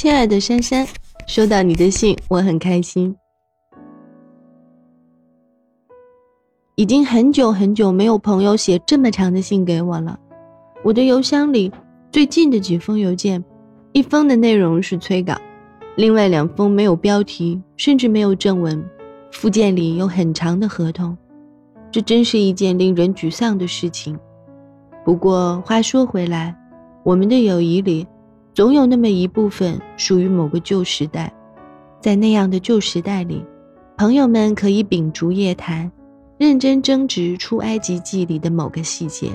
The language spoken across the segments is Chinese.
亲爱的珊珊，收到你的信，我很开心。已经很久很久没有朋友写这么长的信给我了。我的邮箱里最近的几封邮件，一封的内容是催稿，另外两封没有标题，甚至没有正文，附件里有很长的合同。这真是一件令人沮丧的事情。不过话说回来，我们的友谊里，总有那么一部分属于某个旧时代，在那样的旧时代里，朋友们可以秉烛夜谈。认真争执出埃及记里的某个细节，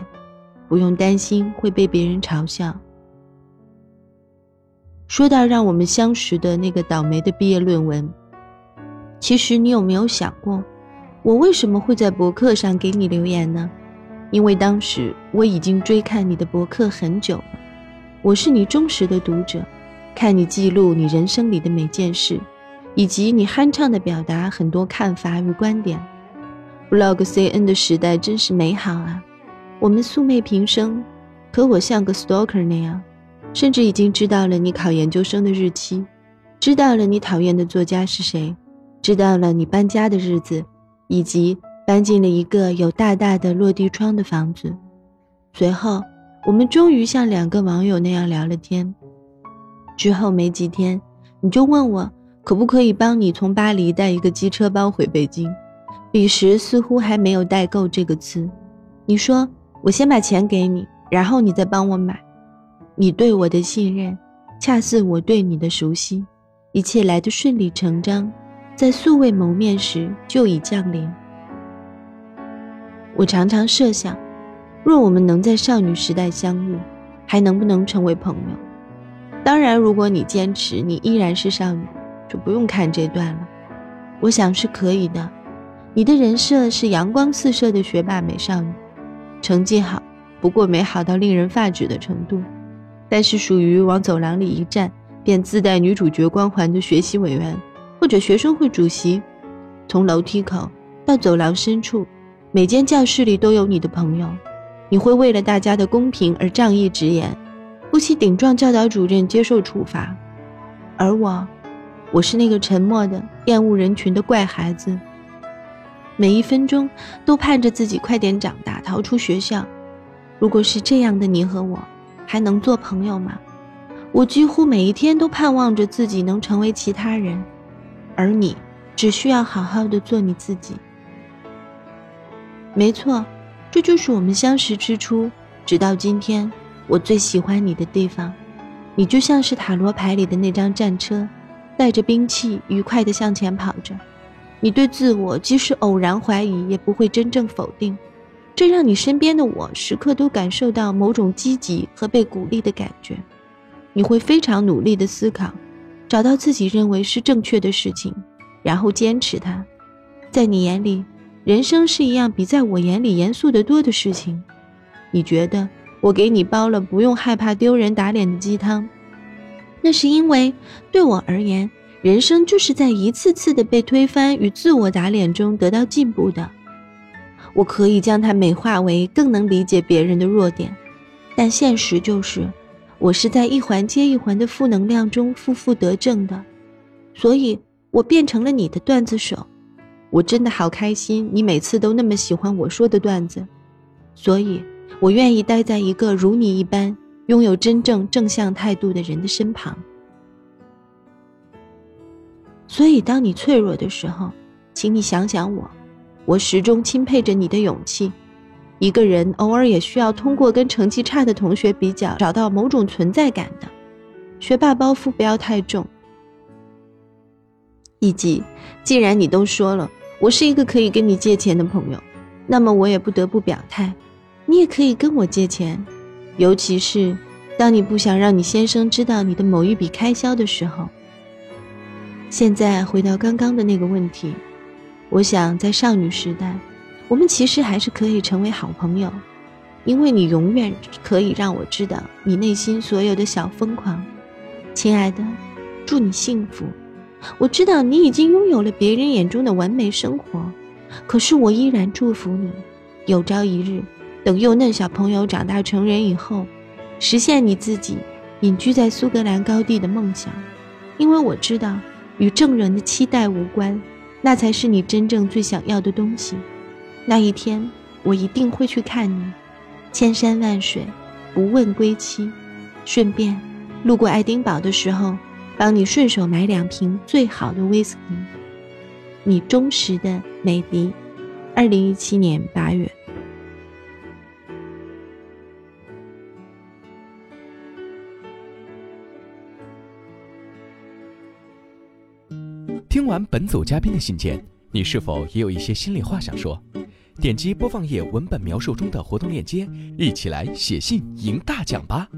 不用担心会被别人嘲笑。说到让我们相识的那个倒霉的毕业论文，其实你有没有想过，我为什么会在博客上给你留言呢？因为当时我已经追看你的博客很久，我是你忠实的读者，看你记录你人生里的每件事，以及你酣畅的表达很多看法与观点。Blog CN 的时代真是美好啊！我们素昧平生，可我像个 stalker 那样，甚至已经知道了你考研究生的日期，知道了你讨厌的作家是谁，知道了你搬家的日子，以及搬进了一个有大大的落地窗的房子。随后，我们终于像两个网友那样聊了天。之后没几天，你就问我可不可以帮你从巴黎带一个机车包回北京。彼时似乎还没有“代购”这个词。你说我先把钱给你，然后你再帮我买。你对我的信任，恰似我对你的熟悉，一切来得顺理成章，在素未谋面时就已降临。我常常设想，若我们能在少女时代相遇，还能不能成为朋友？当然，如果你坚持你依然是少女，就不用看这段了。我想是可以的。你的人设是阳光四射的学霸美少女，成绩好，不过没好到令人发指的程度，但是属于往走廊里一站便自带女主角光环的学习委员或者学生会主席。从楼梯口到走廊深处，每间教室里都有你的朋友，你会为了大家的公平而仗义直言，不惜顶撞教导主任接受处罚。而我，我是那个沉默的厌恶人群的怪孩子。每一分钟都盼着自己快点长大，逃出学校。如果是这样的你和我，还能做朋友吗？我几乎每一天都盼望着自己能成为其他人，而你只需要好好的做你自己。没错，这就是我们相识之初，直到今天，我最喜欢你的地方。你就像是塔罗牌里的那张战车，带着兵器，愉快地向前跑着。你对自我即使偶然怀疑，也不会真正否定，这让你身边的我时刻都感受到某种积极和被鼓励的感觉。你会非常努力地思考，找到自己认为是正确的事情，然后坚持它。在你眼里，人生是一样比在我眼里严肃得多的事情。你觉得我给你煲了不用害怕丢人打脸的鸡汤，那是因为对我而言。人生就是在一次次的被推翻与自我打脸中得到进步的。我可以将它美化为更能理解别人的弱点，但现实就是，我是在一环接一环的负能量中负负得正的，所以我变成了你的段子手。我真的好开心，你每次都那么喜欢我说的段子，所以我愿意待在一个如你一般拥有真正正向态度的人的身旁。所以，当你脆弱的时候，请你想想我，我始终钦佩着你的勇气。一个人偶尔也需要通过跟成绩差的同学比较，找到某种存在感的。学霸包袱不要太重。以及，既然你都说了我是一个可以跟你借钱的朋友，那么我也不得不表态，你也可以跟我借钱，尤其是当你不想让你先生知道你的某一笔开销的时候。现在回到刚刚的那个问题，我想在少女时代，我们其实还是可以成为好朋友，因为你永远可以让我知道你内心所有的小疯狂。亲爱的，祝你幸福。我知道你已经拥有了别人眼中的完美生活，可是我依然祝福你，有朝一日，等幼嫩小朋友长大成人以后，实现你自己隐居在苏格兰高地的梦想。因为我知道与众人的期待无关，那才是你真正最想要的东西。那一天，我一定会去看你，千山万水，不问归期。顺便路过爱丁堡的时候，帮你顺手买两瓶最好的威士忌。你忠实的美迪，二零一七年八月。听完本组嘉宾的信件，你是否也有一些心里话想说？点击播放页文本描述中的活动链接，一起来写信赢大奖吧！